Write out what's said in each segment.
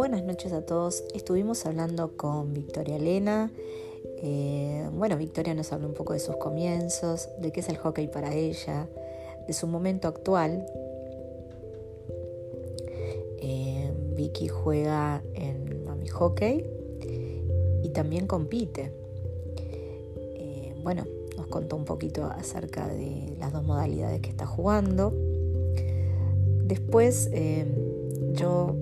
Buenas noches a todos. Estuvimos hablando con Victoria Elena. Eh, bueno, Victoria nos habló un poco de sus comienzos, de qué es el hockey para ella, de su momento actual. Eh, Vicky juega en Mami Hockey y también compite. Eh, bueno, nos contó un poquito acerca de las dos modalidades que está jugando. Después yo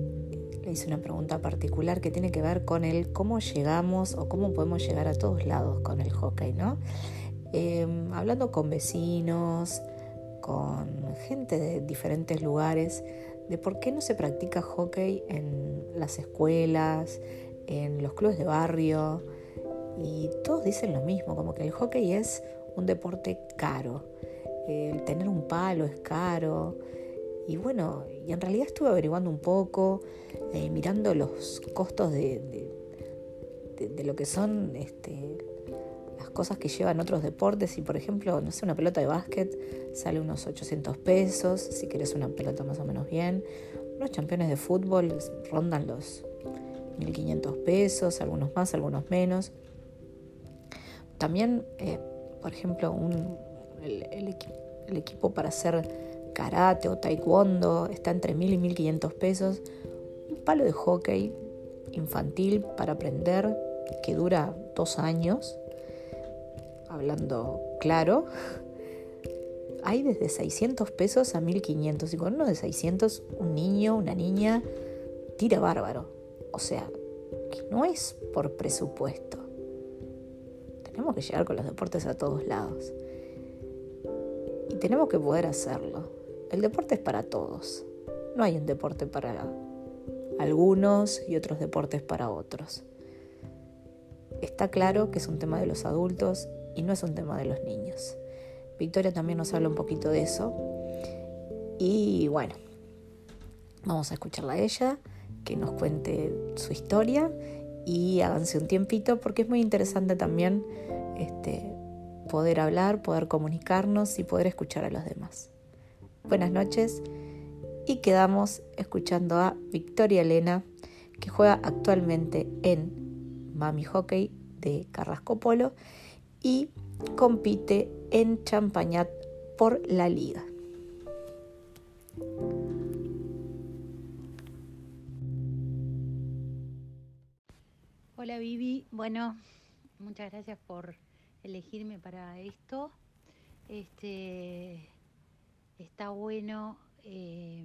hice una pregunta particular que tiene que ver con el cómo llegamos o cómo podemos llegar a todos lados con el hockey, ¿no? Em, hablando con vecinos, con gente de diferentes lugares, de por qué no se practica hockey en las escuelas, en los clubes de barrio, y todos dicen lo mismo, como que el hockey es un deporte caro, el tener un palo es caro, y bueno, y en realidad estuve averiguando un poco, eh, mirando los costos de, de, lo que son este, las cosas que llevan otros deportes. Y por ejemplo, no sé, una pelota de básquet sale unos 800 pesos, si quieres una pelota más o menos bien. Unos campeones de fútbol rondan los 1500 pesos, algunos más, algunos menos. También, eh, por ejemplo, un, el equipo para hacer karate o taekwondo está entre mil y 1500 pesos. Un palo de hockey infantil para aprender que dura dos años, hablando claro, hay desde 600 pesos a 1500 y con uno de 600 un niño, una niña tira bárbaro. O sea, que no es por presupuesto. Tenemos que llegar con los deportes a todos lados. Y tenemos que poder hacerlo. El deporte es para todos. No hay un deporte para algunos y otros deportes para otros. Está claro que es un tema de los adultos y no es un tema de los niños. Victoria también nos habla un poquito de eso. Y bueno, vamos a escucharla a ella, que nos cuente su historia y háganse un tiempito porque es muy interesante también este, poder hablar, poder comunicarnos y poder escuchar a los demás buenas noches y quedamos escuchando a Victoria Elena que juega actualmente en Mami Hockey de Carrasco Polo y compite en Champañat por la liga. Hola Vivi, bueno, muchas gracias por elegirme para esto. Este, está bueno, eh,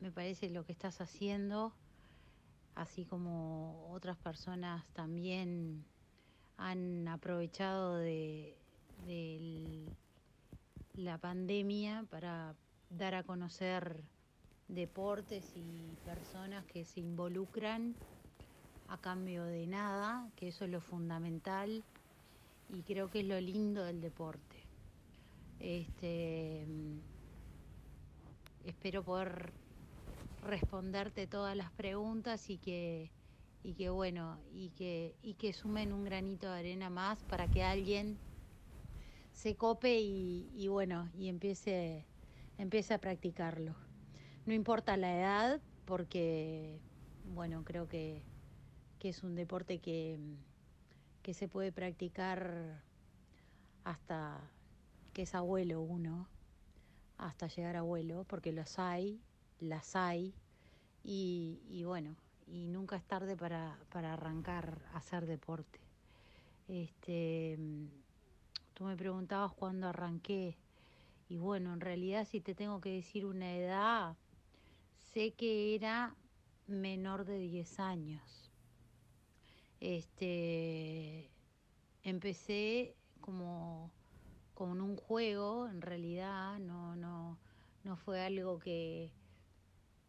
me parece lo que estás haciendo, así como otras personas también han aprovechado de, la pandemia para dar a conocer deportes y personas que se involucran a cambio de nada, que eso es lo fundamental y creo que es lo lindo del deporte. Este, espero poder responderte todas las preguntas y que, y que bueno, y que, y que sumen un granito de arena más para que alguien se cope y, bueno, y empiece, empiece a practicarlo. No importa la edad, porque bueno, creo que, que es un deporte que, que se puede practicar hasta que es abuelo uno hasta llegar a abuelo, porque los hay, las hay, y, bueno, y nunca es tarde para, arrancar a hacer deporte. Este, tú me preguntabas cuándo arranqué, y bueno, en realidad si te tengo que decir una edad, sé que era menor de 10 años. Este, empecé como con un juego, en realidad no, no, no fue algo que,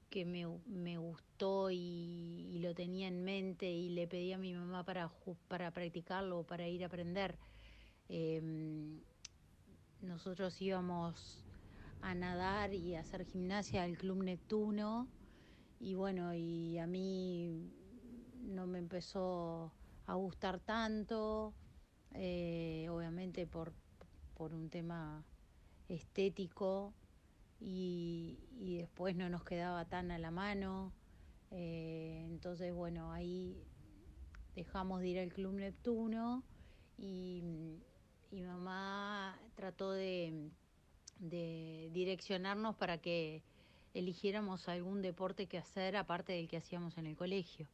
que me, me gustó y, lo tenía en mente y le pedí a mi mamá para, para practicarlo para ir a aprender. Em, nosotros íbamos a nadar y a hacer gimnasia al Club Neptuno y bueno, y a mí no me empezó a gustar tanto, eh, obviamente por, por un tema estético y, después no nos quedaba tan a la mano. Eh, entonces, bueno, ahí dejamos de ir al Club Neptuno y, y mamá trató de, de direccionarnos para que eligiéramos algún deporte que hacer aparte del que hacíamos en el colegio.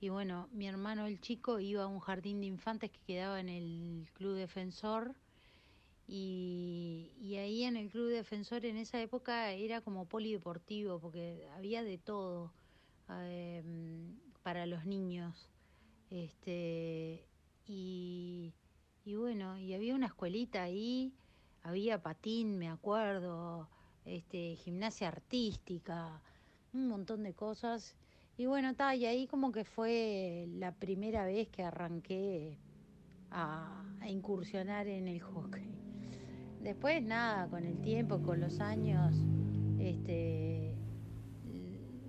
Y bueno, mi hermano el chico iba a un jardín de infantes que quedaba en el Club Defensor. Y, ahí en el Club Defensor en esa época era como polideportivo, porque había de todo eh, para los niños. Este, y, bueno, y había una escuelita ahí, había patín, me acuerdo, este, gimnasia artística, un montón de cosas. Y bueno, está, y ahí como que fue la primera vez que arranqué a, incursionar en el hockey. Después nada, con el tiempo, con los años, este,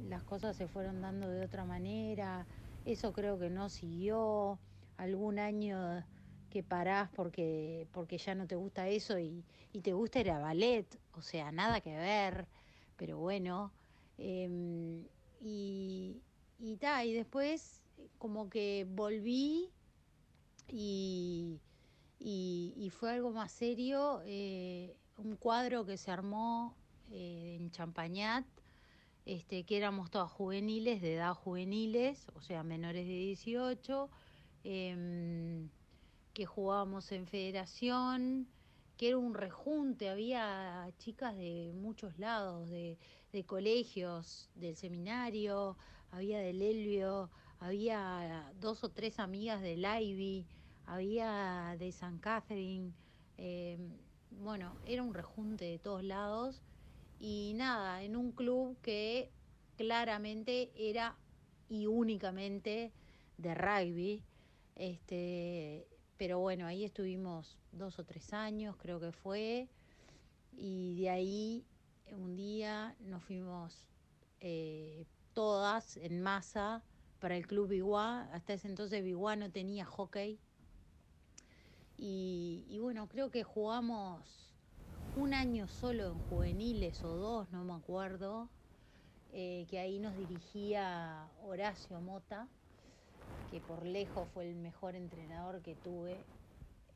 las cosas se fueron dando de otra manera. Eso creo que no siguió. Algún año que parás porque, porque ya no te gusta eso y, y te gusta era ballet, o sea, nada que ver, pero bueno. Em, y, y, y después como que volví y, y, fue algo más serio, eh, un cuadro que se armó eh, en Champañat, este, que éramos todas juveniles, de edad juveniles, o sea, menores de 18 que jugábamos en federación, que era un rejunte, había chicas de muchos lados, de, de colegios, del seminario, había del Elvio, había dos o tres amigas del Ivy, había de San Catherine, em, bueno, era un rejunte de todos lados y nada, en un club que claramente era y únicamente de rugby, este, pero bueno, ahí estuvimos dos o tres años, creo que fue, y de ahí un día nos fuimos eh, todas en masa para el club Biguá. Hasta ese entonces Biguá no tenía hockey. Y, bueno, creo que jugamos un año solo en juveniles o dos, no me acuerdo, eh, que ahí nos dirigía Horacio Mota que por lejos fue el mejor entrenador que tuve,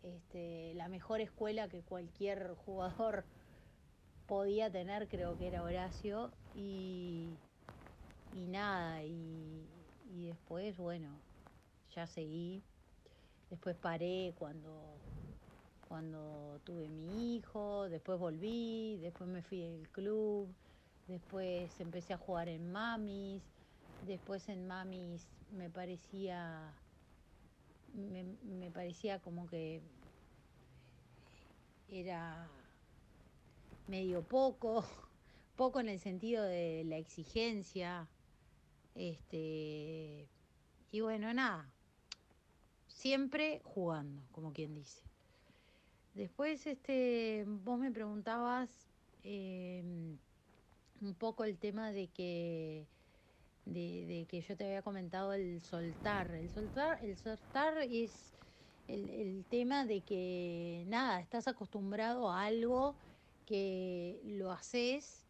este, la mejor escuela que cualquier jugador podía tener, creo que era Horacio, y, y nada, y, y después, bueno, ya seguí, después paré cuando, cuando tuve mi hijo, después volví, después me fui al club, después empecé a jugar en mamis, Después en Mamis me parecía, me, parecía como que era medio poco, poco en el sentido de la exigencia, este, y bueno, nada, siempre jugando, como quien dice. Después, este, vos me preguntabas em, un poco el tema de que de, que yo te había comentado el soltar. El soltar, el soltar es el, tema de que nada, estás acostumbrado a algo que lo haces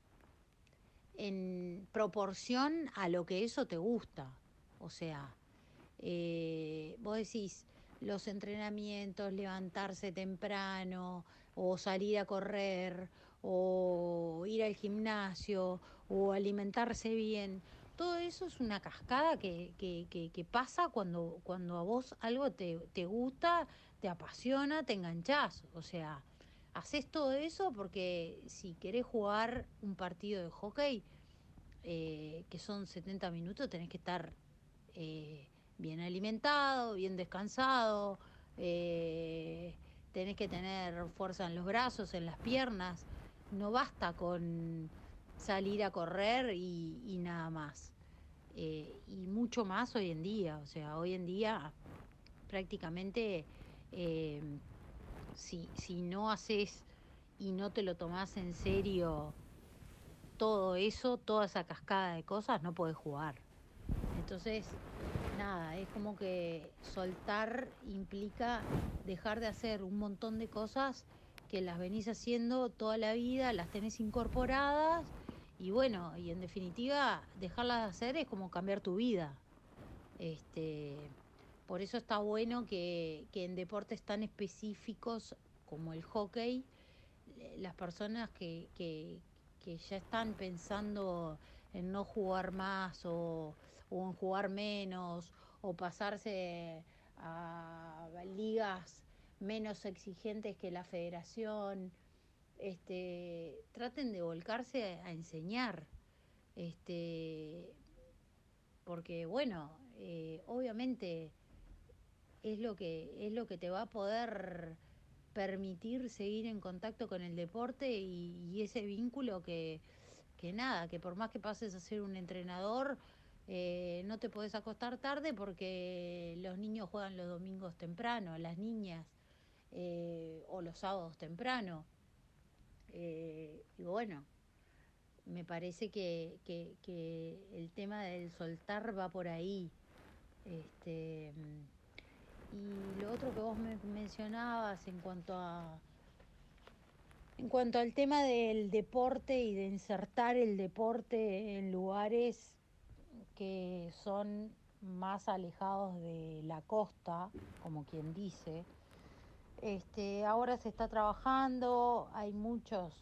en proporción a lo que eso te gusta. O sea, eh, vos decís los entrenamientos, levantarse temprano o salir a correr o ir al gimnasio o alimentarse bien todo eso es una cascada que, que, pasa cuando, cuando a vos algo te, te, gusta, te apasiona, te enganchás. O sea, haces todo eso porque si querés jugar un partido de hockey, eh, que son 70 minutos, tenés que estar eh, bien alimentado, bien descansado, eh, tenés que tener fuerza en los brazos, en las piernas. No basta con salir a correr y, nada más. Eh, y mucho más hoy en día, o sea, hoy en día prácticamente eh, si, si no haces y no te lo tomás en serio todo eso, toda esa cascada de cosas, no puedes jugar. Entonces, nada, es como que soltar implica dejar de hacer un montón de cosas que las venís haciendo toda la vida, las tenés incorporadas y bueno, y en definitiva, dejarlas de hacer es como cambiar tu vida. Este, por eso está bueno que, que en deportes tan específicos como el hockey, las personas que, que, que ya están pensando en no jugar más o, o en jugar menos o pasarse a ligas menos exigentes que la federación, este, traten de volcarse a, enseñar, este, porque bueno, eh, obviamente es lo que es lo que te va a poder permitir seguir en contacto con el deporte y, y ese vínculo que, que nada, que por más que pases a ser un entrenador, eh, no te puedes acostar tarde porque los niños juegan los domingos temprano, las niñas, eh, o los sábados temprano. Eh, y bueno, me parece que, que, que, el tema del soltar va por ahí. Este, y lo otro que vos me mencionabas en cuanto a en cuanto al tema del deporte y de insertar el deporte en lugares que son más alejados de la costa, como quien dice, este, ahora se está trabajando, hay muchos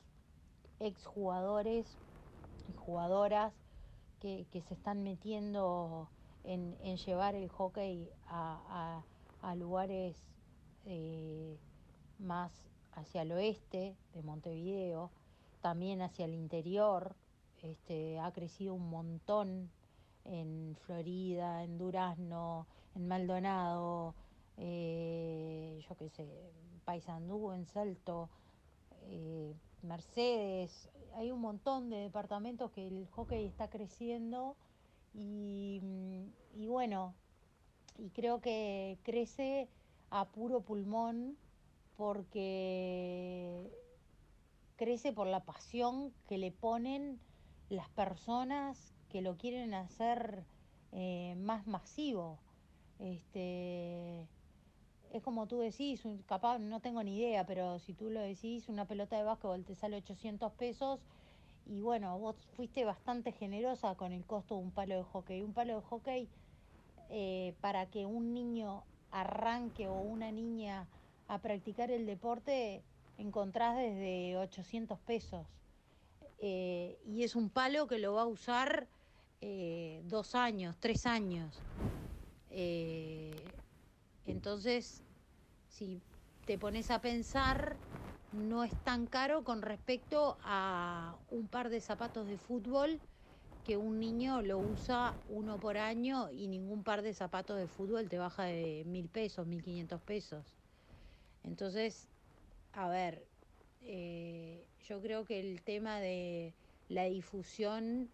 exjugadores y jugadoras que, que se están metiendo en, en, llevar el hockey a, a, lugares eh, más hacia el oeste de Montevideo, también hacia el interior. Este, ha crecido un montón en Florida, en Durazno, en Maldonado, eh, yo qué sé, Paysandú, en Salto, eh, Mercedes, hay un montón de departamentos que el hockey está creciendo y, y bueno, y creo que crece a puro pulmón porque crece por la pasión que le ponen las personas que lo quieren hacer eh, más masivo. Este, es como tú decís, capaz no tengo ni idea, pero si tú lo decís, una pelota de básquetbol te sale 800 pesos y bueno, vos fuiste bastante generosa con el costo de un palo de hockey. Un palo de hockey eh, para que un niño arranque o una niña a practicar el deporte encontrás desde 800 pesos. Eh, y es un palo que lo va a usar eh, dos años, tres años. Eh, entonces, si te pones a pensar, no es tan caro con respecto a un par de zapatos de fútbol que un niño lo usa uno por año y ningún par de zapatos de fútbol te baja de mil pesos, mil quinientos pesos. Entonces, a ver, eh, yo creo que el tema de la difusión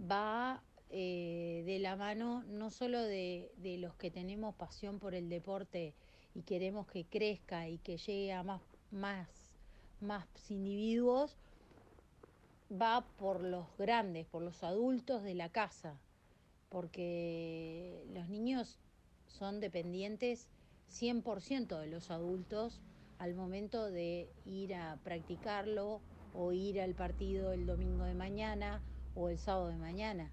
va eh, de la mano no solo de, de, los que tenemos pasión por el deporte y queremos que crezca y que llegue a más, más, más individuos, va por los grandes, por los adultos de la casa, porque los niños son dependientes 100% de los adultos al momento de ir a practicarlo o ir al partido el domingo de mañana o el sábado de mañana.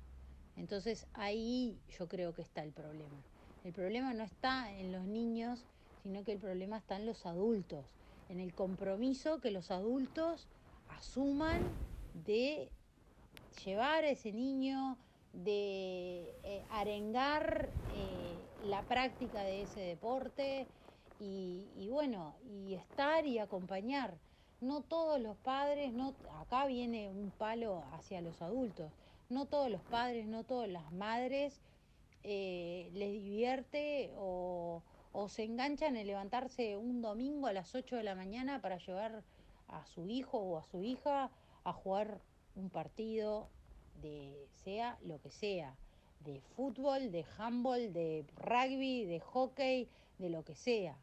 Entonces ahí yo creo que está el problema. El problema no está en los niños, sino que el problema está en los adultos, en el compromiso que los adultos asuman de llevar a ese niño, de eh, arengar eh, la práctica de ese deporte y, y, bueno, y estar y acompañar no todos los padres, no, acá viene un palo hacia los adultos, no todos los padres, no todas las madres eh, les divierte o, o, se enganchan en levantarse un domingo a las 8 de la mañana para llevar a su hijo o a su hija a jugar un partido de sea lo que sea, de fútbol, de handball, de rugby, de hockey, de lo que sea.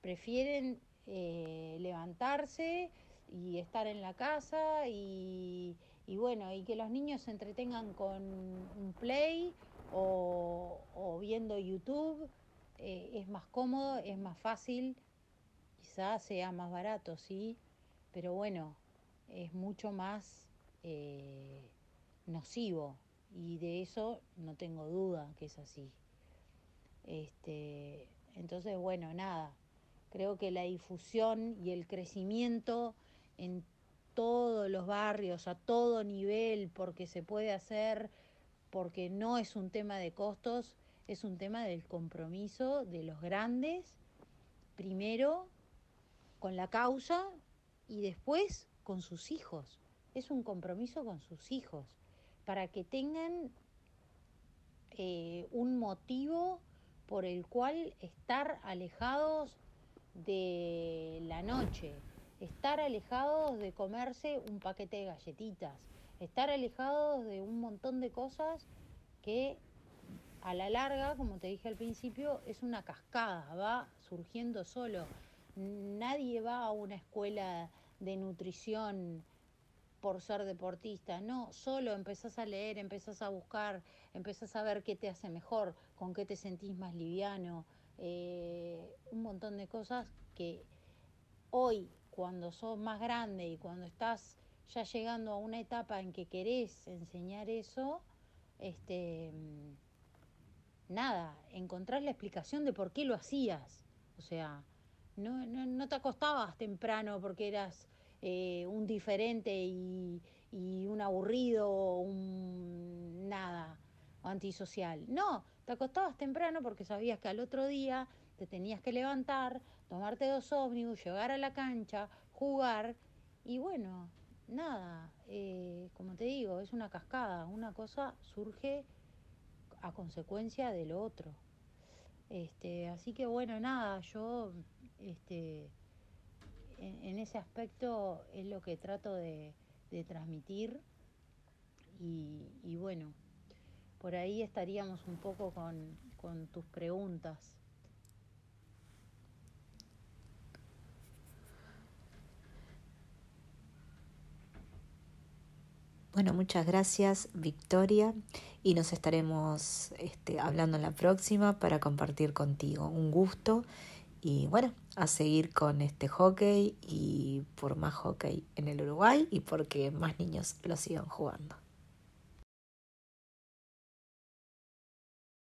Prefieren eh, levantarse y estar en la casa y, bueno, y que los niños se entretengan con un play o, o viendo YouTube. Eh, es más cómodo, es más fácil, quizás sea más barato, sí, pero bueno, es mucho más eh, nocivo y de eso no tengo duda que es así. Este, entonces, bueno, nada, creo que la difusión y el crecimiento en todos los barrios, a todo nivel, porque se puede hacer, porque no es un tema de costos, es un tema del compromiso de los grandes, primero con la causa y después con sus hijos. Es un compromiso con sus hijos, para que tengan eh, un motivo por el cual estar alejados de la noche, estar alejados de comerse un paquete de galletitas, estar alejados de un montón de cosas que a la larga, como te dije al principio, es una cascada, va surgiendo solo. Nadie va a una escuela de nutrición por ser deportista, no, solo empezás a leer, empezás a buscar, empezás a ver qué te hace mejor, con qué te sentís más liviano, eh, un montón de cosas que hoy, cuando sos más grande y cuando estás ya llegando a una etapa en que querés enseñar eso, este, nada, encontrar la explicación de por qué lo hacías. O sea, no, no, no te acostabas temprano porque eras eh, un diferente y, y un aburrido, un nada, antisocial. No, te acostabas temprano porque sabías que al otro día te tenías que levantar, tomarte dos ómnibus, llegar a la cancha, jugar y bueno, nada, eh, como te digo, es una cascada, una cosa surge a consecuencia de lo otro. Este, así que bueno, nada, yo este, en, ese aspecto es lo que trato de, transmitir y bueno, por ahí estaríamos un poco con, tus preguntas. Bueno, muchas gracias Victoria y nos estaremos este, hablando en la próxima para compartir contigo. Un gusto y bueno, a seguir con este hockey y por más hockey en el Uruguay y porque más niños lo sigan jugando.